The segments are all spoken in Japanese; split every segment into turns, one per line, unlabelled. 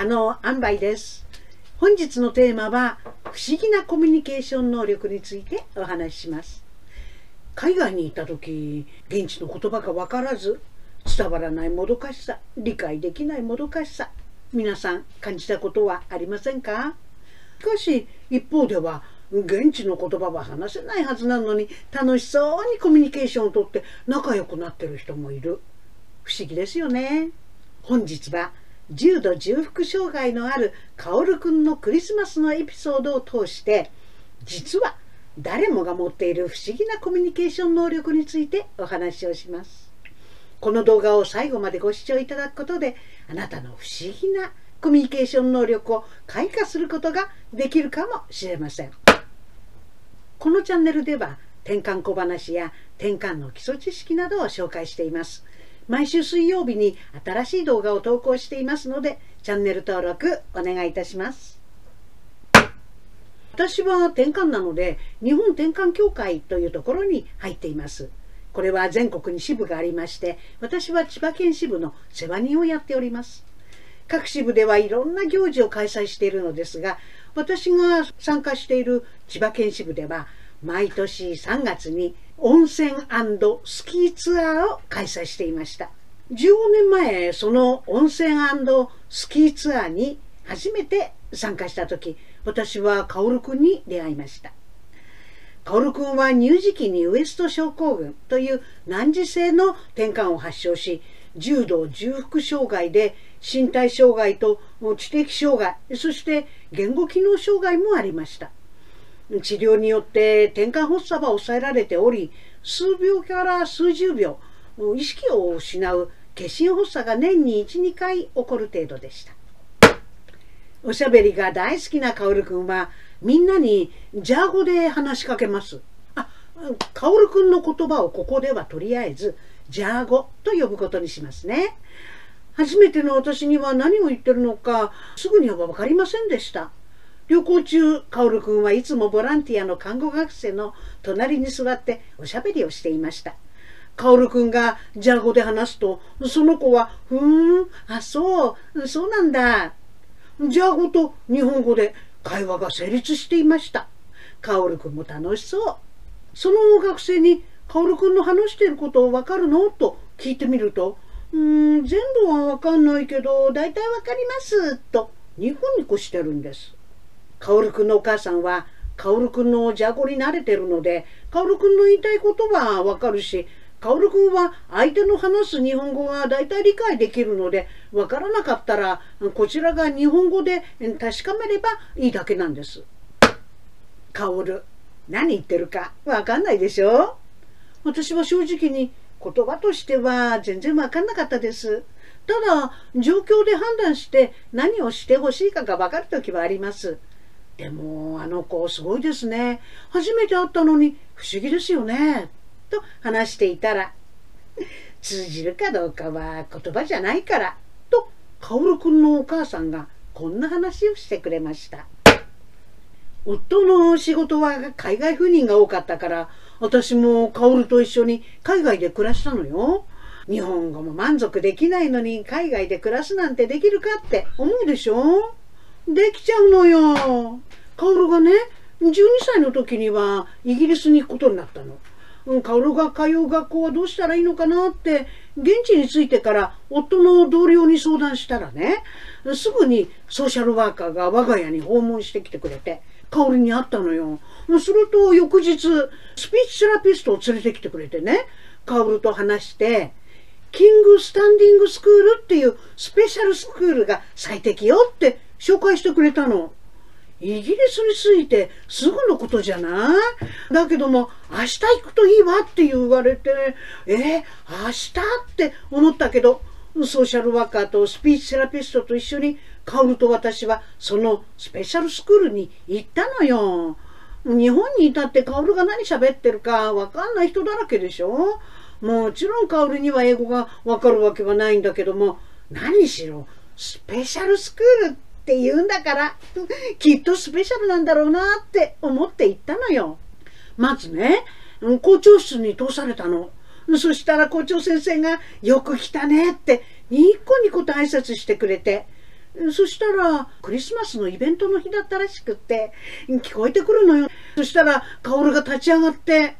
可能塩梅です。本日のテーマは不思議なコミュニケーション能力についてお話しします。海外に行った時現地の言葉が分からず伝わらないもどかしさ理解できないもどかしさ皆さん感じたことはありませんか？しかし一方では現地の言葉は話せないはずなのに楽しそうにコミュニケーションをとって仲良くなってる人もいる。不思議ですよね。本日は重度重複障害のあるカオルくんのクリスマスのエピソードを通して実は誰もが持っている不思議なコミュニケーション能力についてお話をします。この動画を最後までご視聴いただくことであなたの不思議なコミュニケーション能力を開花することができるかもしれません。このチャンネルでは転換小話や転換の基礎知識などを紹介しています。毎週水曜日に新しい動画を投稿していますのでチャンネル登録お願いいたします。私は転換なので日本転換協会というところに入っています。これは全国に支部がありまして私は千葉県支部の世話人をやっております。各支部ではいろんな行事を開催しているのですが私が参加している千葉県支部では毎年3月に温泉スキーツアーを開催していました。15年前その温泉スキーツアーに初めて参加した時私は薫くんに出会いました。薫くんは乳児期にウエスト症候群という難治性の転換を発症し重度重複障害で身体障害と知的障害そして言語機能障害もありました。治療によって転換発作は抑えられており数秒から数十秒意識を失う決心発作が年に12回起こる程度でした。おしゃべりが大好きなカオルくんはみんなにジャー語で話しかけます。あカオルくんの言葉をここではとりあえずジャー語と呼ぶことにしますね。初めての私には何を言ってるのかすぐには分かりませんでした。旅行中薫くんはいつもボランティアの看護学生の隣に座っておしゃべりをしていました。薫くんがジャー語で話すとその子は「ふーんあそうそうなんだ」ジャー語と日本語で会話が成立していました。薫くんも楽しそう。その学生に薫くんの話していることを分かるの？と聞いてみると「うん全部は分かんないけど大体分かります」とニコニコしてるんです。薫くんのお母さんは薫くんのジャゴに慣れてるので薫くんの言いたいことは分かるし薫くんは相手の話す日本語が大体理解できるので分からなかったらこちらが日本語で確かめればいいだけなんです。薫何言ってるか分かんないでしょ？私は正直に言葉としては全然分かんなかったです。ただ状況で判断して何をしてほしいかが分かる時はあります。でもあの子すごいですね。初めて会ったのに不思議ですよね。と話していたら通じるかどうかは言葉じゃないからと薫くんのお母さんがこんな話をしてくれました。夫の仕事は海外赴任が多かったから私も薫と一緒に海外で暮らしたのよ。日本語も満足できないのに海外で暮らすなんてできるかって思うでしょ？できちゃうのよ。薫がね、12歳の時にはイギリスに行くことになったの。うん、薫が通う学校はどうしたらいいのかなって現地に着いてから夫の同僚に相談したらねすぐにソーシャルワーカーが我が家に訪問してきてくれて薫に会ったのよ。すると翌日スピーチセラピストを連れてきてくれてね薫と話してキングスタンディングスクールっていうスペシャルスクールが最適よって紹介してくれたの。イギリスに着いてすぐのことじゃない？だけども明日行くといいわって言われてえー、明日って思ったけどソーシャルワーカーとスピーチセラピストと一緒にカオルと私はそのスペシャルスクールに行ったのよ。日本にいたってカオルが何喋ってるかわかんない人だらけでしょ？もちろんカオルには英語がわかるわけはないんだけども何しろスペシャルスクールってって言うんだからきっとスペシャルなんだろうなって思って行ったのよ。まずね校長室に通されたの。そしたら校長先生が「よく来たね」ってニコニコと挨拶してくれてそしたらクリスマスのイベントの日だったらしくって聞こえてくるのよそしたら薫が立ち上がって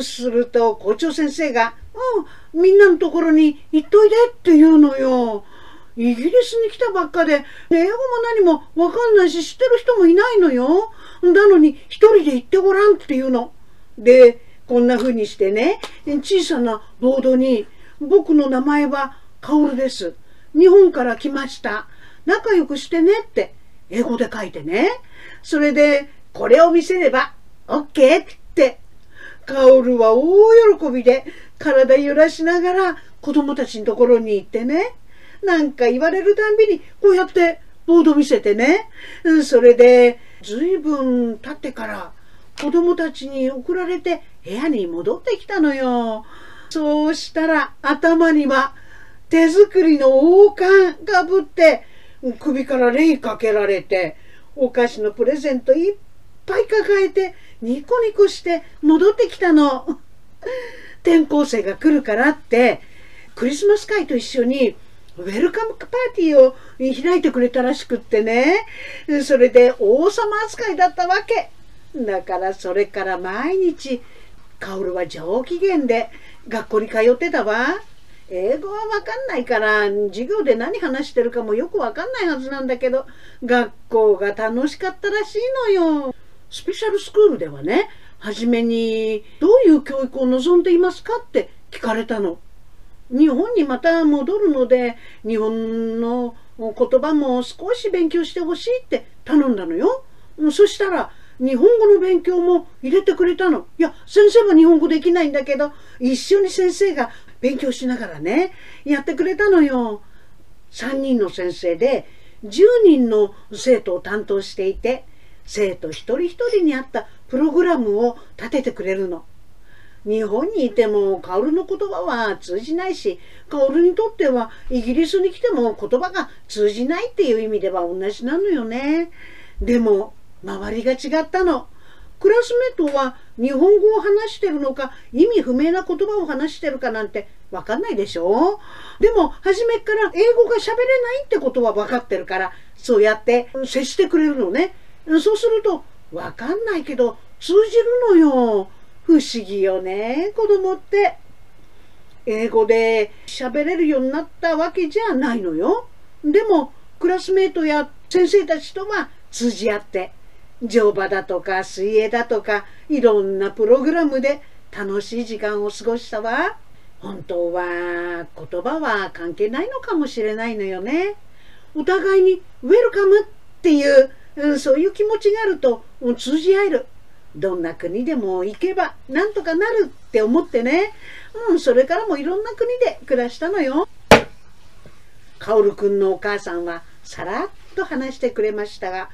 すると校長先生が「うんみんなのところに行っといで」って言うのよ。イギリスに来たばっかで、英語も何もわかんないし知ってる人もいないのよ。なのに一人で行ってごらんって言うの。で、こんな風にしてね、小さなボードに、僕の名前はカオルです。日本から来ました。仲良くしてねって、英語で書いてね。それで、これを見せれば、OK って、カオルは大喜びで、体揺らしながら子供たちのところに行ってね。なんか言われるたんびに、こうやってボード見せてね。それで、ずいぶん経ってから、子供たちに送られて部屋に戻ってきたのよ。そうしたら頭には手作りの王冠かぶって首からレイかけられてお菓子のプレゼントいっぱい抱えてニコニコして戻ってきたの。転校生が来るからってクリスマス会と一緒にウェルカムパーティーを開いてくれたらしくってねそれで王様扱いだったわけ。だからそれから毎日薫は上機嫌で学校に通ってたわ。英語はわかんないから授業で何話してるかもよくわかんないはずなんだけど学校が楽しかったらしいのよ。スペシャルスクールではね初めにどういう教育を望んでいますかって聞かれたの。日本にまた戻るので日本の言葉も少し勉強してほしいって頼んだのよ。そしたら日本語の勉強も入れてくれたの。いや、先生は日本語できないんだけど、一緒に先生が勉強しながらね、やってくれたのよ。3人の先生で10人の生徒を担当していて、生徒一人一人に合ったプログラムを立ててくれるの。日本にいても薫の言葉は通じないし、薫にとってはイギリスに来ても言葉が通じないっていう意味では同じなのよね。でも周りが違ったの。クラスメートは日本語を話してるのか意味不明な言葉を話してるかなんて分かんないでしょでも初めから英語が喋れないってことは分かってるからそうやって接してくれるのねそうすると分かんないけど通じるのよ不思議よね。子供って。英語で喋れるようになったわけじゃないのよ。でもクラスメートや先生たちとは通じ合って。乗馬だとか水泳だとかいろんなプログラムで楽しい時間を過ごしたわ。本当は言葉は関係ないのかもしれないのよね。お互いにウェルカムっていう、そういう気持ちがあると、通じ合える。どんな国でも行けばなんとかなるって思ってね、うん、それからもいろんな国で暮らしたのよ薫くんのお母さんはさらっと話してくれましたが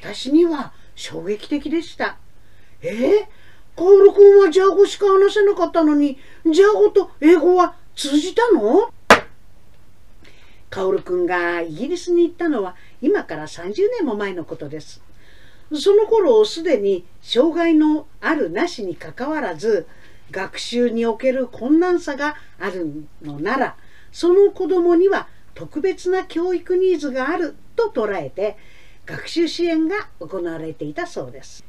私には衝撃的でした。え？ー、カオル君はジャー語しか話せなかったのに、ジャー語と英語は通じたの？カオル君がイギリスに行ったのは今から30年も前のことです。その頃すでに障害のあるなしにかかわらず学習における困難さがあるのならその子供には特別な教育ニーズがあると捉えて学習支援が行われていたそうです。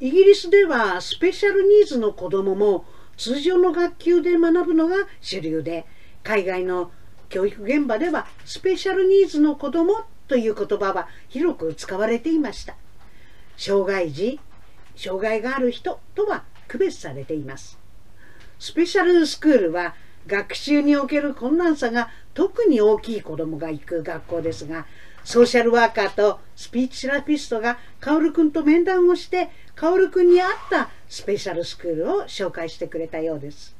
イギリスではスペシャルニーズの子どもも通常の学級で学ぶのが主流で海外の教育現場ではスペシャルニーズの子どもという言葉は広く使われていました。障害児障害がある人とは区別されています。スペシャルスクールは学習における困難さが特に大きい子どもが行く学校ですがソーシャルワーカーとスピーチセラピストがカオル君と面談をしてカオル君に合ったスペシャルスクールを紹介してくれたようです。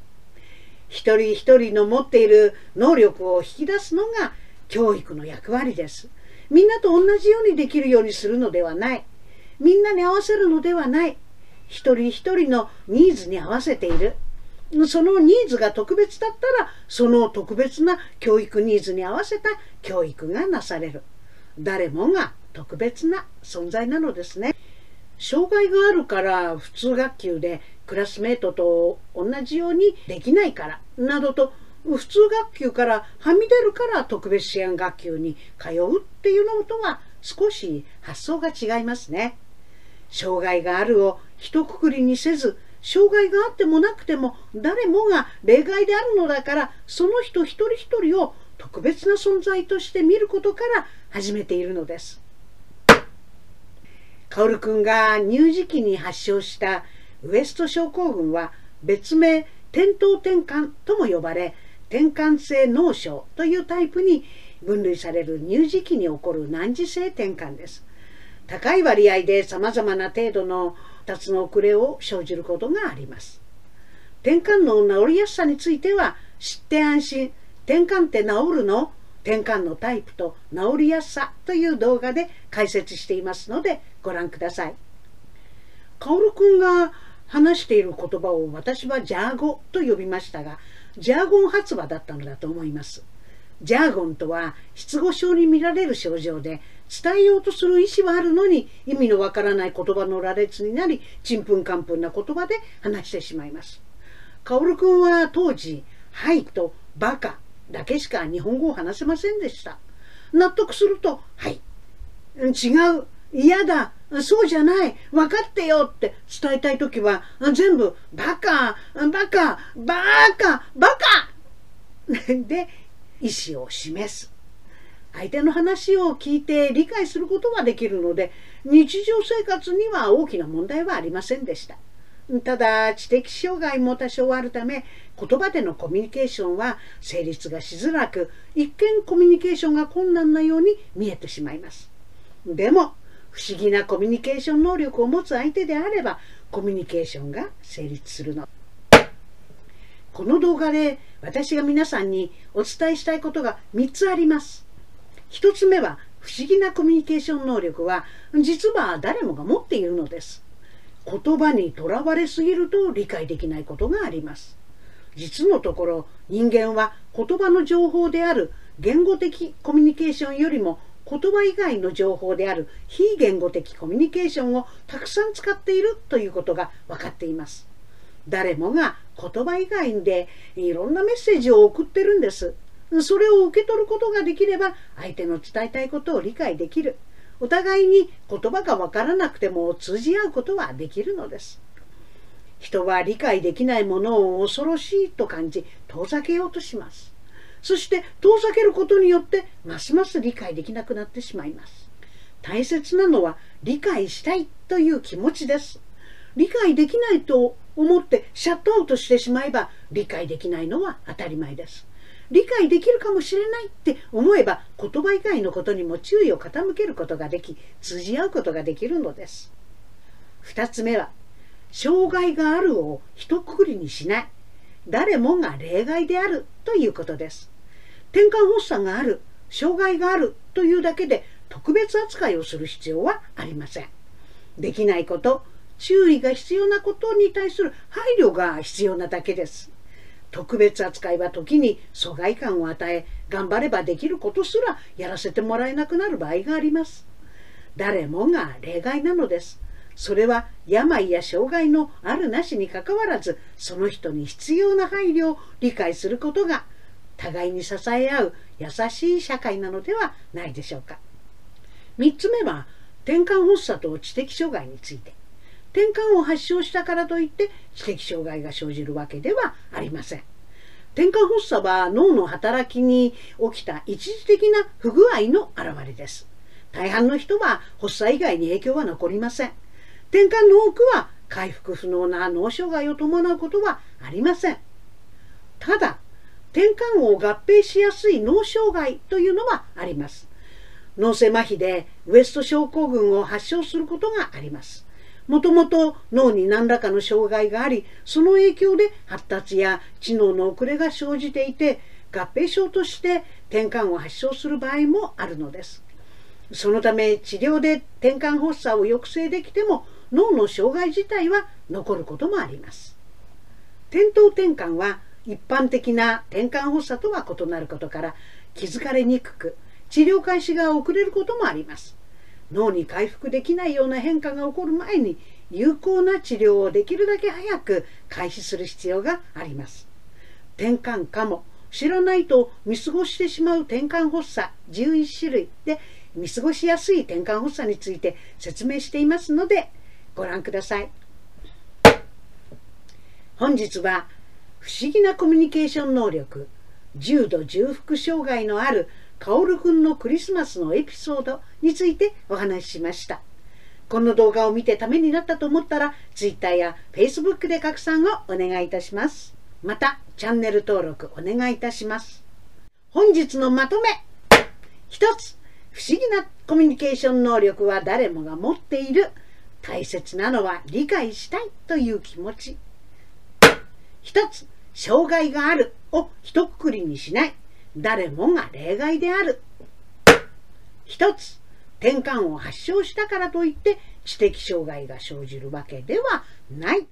一人一人の持っている能力を引き出すのが教育の役割です。みんなと同じようにできるようにするのではない。みんなに合わせるのではない。一人一人のニーズに合わせている。そのニーズが特別だったらその特別な教育ニーズに合わせた教育がなされる。誰もが特別な存在なのですね。障害があるから普通学級でクラスメートと同じようにできないからなどと普通学級からはみ出るから特別支援学級に通うっていうのとは少し発想が違いますね。障害があるを一括りにせず障害があってもなくても誰もが例外であるのだからその人一人一人を特別な存在として見ることから始めているのです。カオル君が乳児期に発症したウエスト症候群は別名転倒転換とも呼ばれ転換性脳症というタイプに分類される乳児期に起こる難治性転換です。高い割合で様々な程度の脱の遅れを生じることがあります。転換の治りやすさについては知って安心転換って治るの転換のタイプと治りやすさという動画で解説していますのでご覧ください。カオルくんが話している言葉を私はジャーゴと呼びましたが、ジャーゴン発話だったのだと思います。ジャーゴンとは失語症に見られる症状で伝えようとする意思はあるのに意味のわからない言葉の羅列になりちんぷんかんぷんな言葉で話してしまいます。カオルくんは当時「はい」と「バカ」だけしか日本語を話せませんでした。納得すると「はい」「違う」「嫌だ」「そうじゃない」「分かってよ」って。伝えたい時は全部「バカ」「バカ」「バカ」「バカ」で意思を示す。相手の話を聞いて理解することはできるので日常生活には大きな問題はありませんでした。ただ知的障害も多少あるため言葉でのコミュニケーションは成立がしづらく一見コミュニケーションが困難なように見えてしまいますでも不思議なコミュニケーション能力を持つ相手であればコミュニケーションが成立するのこの動画で私が皆さんにお伝えしたいことが3つあります。1つ目は不思議なコミュニケーション能力は実は誰もが持っているのです。言葉にとらわれすぎると理解できないことがあります。実のところ人間は言葉の情報である言語的コミュニケーションよりも言葉以外の情報である非言語的コミュニケーションをたくさん使っているということが分かっています。誰もが言葉以外でいろんなメッセージを送ってるんです。それを受け取ることができれば相手の伝えたいことを理解できる。お互いに言葉が分からなくても通じ合うことはできるのです。人は理解できないものを恐ろしいと感じ遠ざけようとします。そして遠ざけることによってますます理解できなくなってしまいます。大切なのは理解したいという気持ちです。理解できないと思ってシャットアウトしてしまえば理解できないのは当たり前です。理解できるかもしれないって思えば言葉以外のことにも注意を傾けることができ通じ合うことができるのです。2つ目は障害があるを一括りにしない。誰もが例外であるということです。てんかん発作がある障害があるというだけで特別扱いをする必要はありません。できないこと注意が必要なことに対する配慮が必要なだけです。特別扱いは時に疎外感を与え頑張ればできることすらやらせてもらえなくなる場合があります。誰もが例外なのです。それは病や障害のあるなしにかかわらずその人に必要な配慮を理解することが互いに支え合う優しい社会なのではないでしょうか。3つ目は転換発作と知的障害について。転換を発症したからといって知的障害が生じるわけではありません転換発作は脳の働きに起きた一時的な不具合の表れです大半の人は発作以外に影響は残りません転換の多くは回復不能な脳障害を伴うことはありません。ただ、転換を合併しやすい脳障害というのはあります。脳性麻痺でウエスト症候群を発症することがあります。もともと脳に何らかの障害があり、その影響で発達や知能の遅れが生じていて、合併症として転換を発症する場合もあるのです。そのため治療で転換発作を抑制できても脳の障害自体は残ることもあります転倒転換は一般的な転換発作とは異なることから気づかれにくく治療開始が遅れることもあります脳に回復できないような変化が起こる前に有効な治療をできるだけ早く開始する必要があります。転換かも。知らないと見過ごしてしまう転換発作。11種類。で見過ごしやすい転換発作について説明していますのでご覧ください。本日は不思議なコミュニケーション能力。重度重複障害のあるカオルくんのクリスマスのエピソードについてお話ししました。この動画を見てためになったと思ったら Twitter や Facebook で拡散をお願いいたします。またチャンネル登録お願いいたします。本日のまとめ一つ不思議なコミュニケーション能力は誰もが持っている大切なのは理解したいという気持ち一つ障害があるを一括りにしない誰もが例外である。一つ転換を発症したからといって知的障害が生じるわけではない。